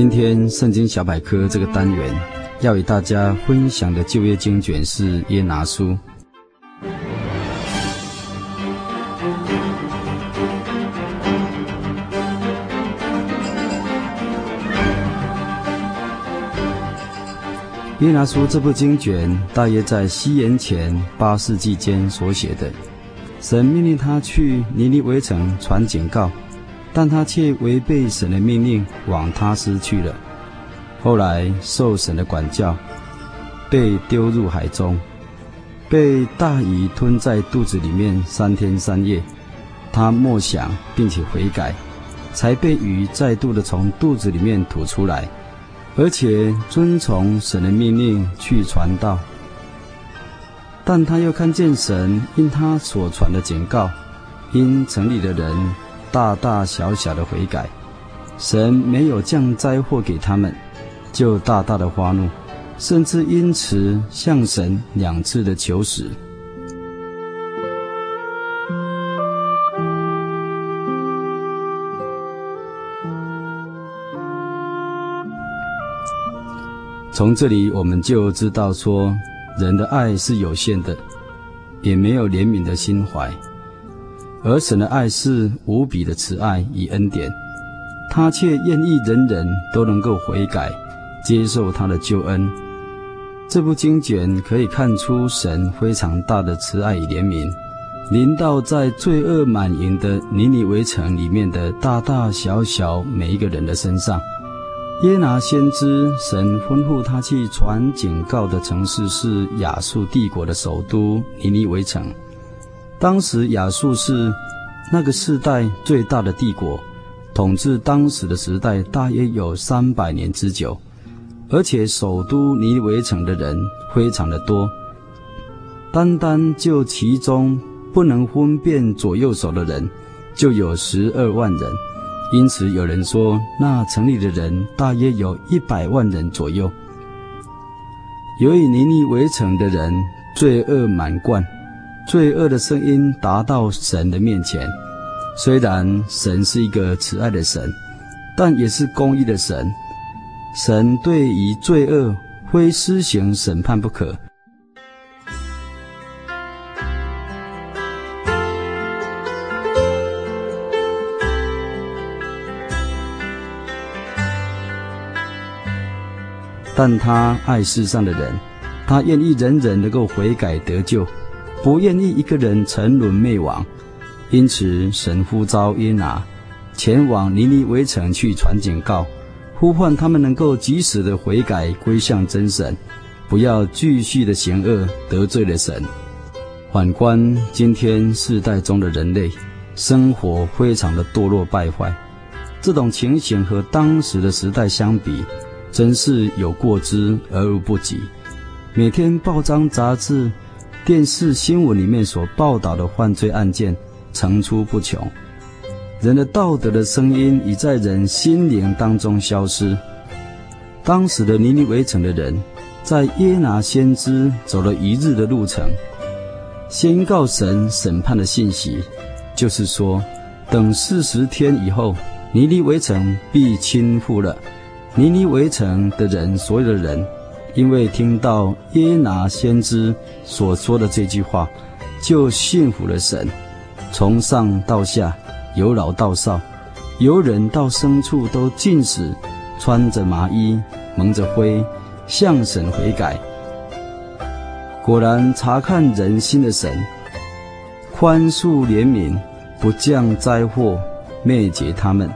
今天圣经小百科这个单元要与大家分享的旧约经卷是耶拿书。耶拿书这部经卷大约在西元前八世纪间所写的。神命令他去尼尼微城传警告。但他却违背神的命令，往他施去了。后来受神的管教，被丢入海中，被大鱼吞在肚子里面三天三夜。他默想并且悔改，才被鱼再度的从肚子里面吐出来，而且遵从神的命令去传道。但他又看见神因他所传的警告，因城里的人。大大小小的悔改，神没有降灾祸给他们，就大大的发怒，甚至因此向神两次的求死。从这里我们就知道说，人的爱是有限的，也没有怜悯的心怀。而神的爱是无比的慈爱与恩典，他却愿意人人都能够悔改，接受他的救恩。这部经卷可以看出神非常大的慈爱与怜悯，临到在罪恶满盈的尼尼微城里面的大大小小每一个人的身上。耶拿先知，神吩咐他去传警告的城市是亚述帝国的首都尼尼微城。当时亚述是那个世代最大的帝国，统治当时的时代大约有三百年之久，而且首都尼尼微城的人非常的多，单单就其中不能分辨左右手的人就有十二万人，因此有人说那城里的人大约有一百万人左右。由于尼尼围城的人罪恶满贯。罪恶的声音达到神的面前，虽然神是一个慈爱的神，但也是公义的神。神对于罪恶非施行审判不可。但他爱世上的人，他愿意人人能够悔改得救。不愿意一个人沉沦灭亡，因此神呼召约拿前往尼尼微城去传警告，呼唤他们能够及时的悔改归向真神，不要继续的行恶得罪了神。反观今天世代中的人类，生活非常的堕落败坏，这种情形和当时的时代相比，真是有过之而无不及。每天报章杂志。电视新闻里面所报道的犯罪案件层出不穷，人的道德的声音已在人心灵当中消失。当时的尼尼微城的人，在耶拿先知走了一日的路程，宣告神审判的信息，就是说，等四十天以后，尼尼微城必倾覆了。尼尼微城的人，所有的人。因为听到耶拿先知所说的这句话，就信服了神。从上到下，由老到少，由人到牲畜，都尽使穿着麻衣，蒙着灰，向神悔改。果然，查看人心的神，宽恕怜悯，不降灾祸，灭绝他们。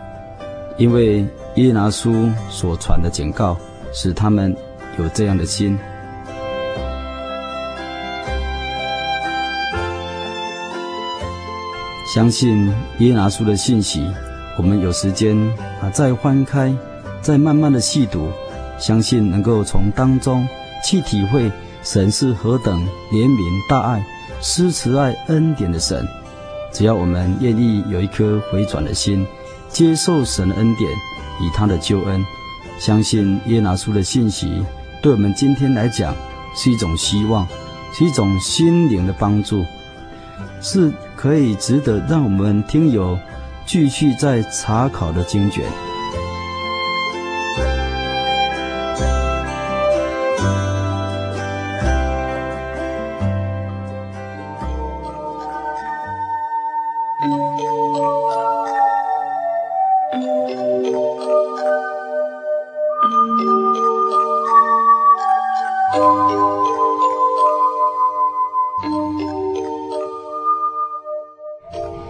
因为耶拿书所传的警告，使他们。有这样的心。相信耶拿书的信息，我们有时间啊，再翻开，再慢慢的细读，相信能够从当中去体会神是何等怜悯大爱、施慈爱恩典的神。只要我们愿意有一颗回转的心，接受神的恩典，以他的救恩，相信耶拿书的信息，对我们今天来讲是一种希望，是一种心灵的帮助，是可以值得让我们听友继续在查考的经卷。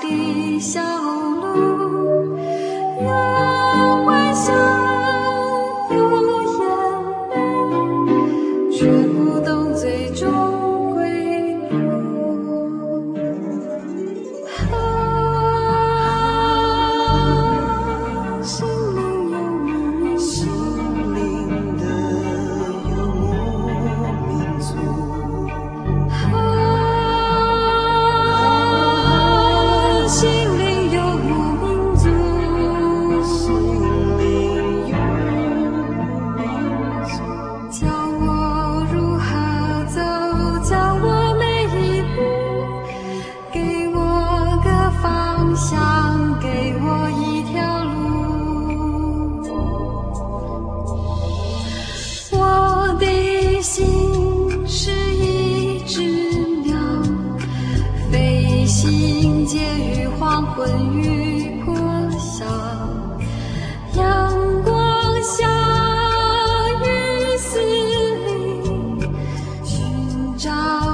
Ký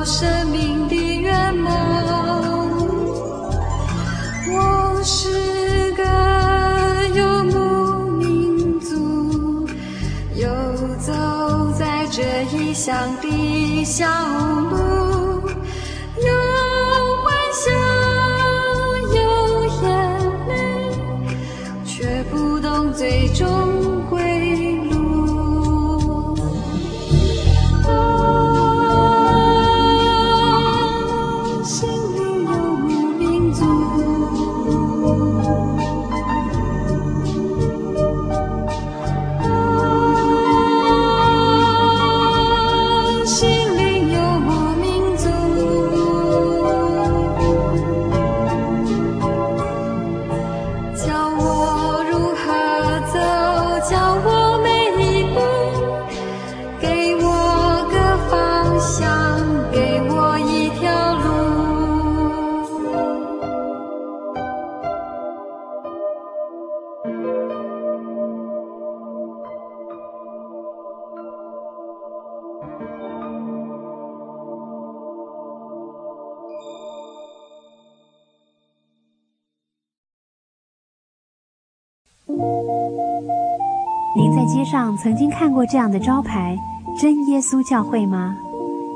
生命的圆满。我是个游牧民族，游走在这异乡的小屋。您在街上曾经看过这样的招牌“真耶稣教会”吗？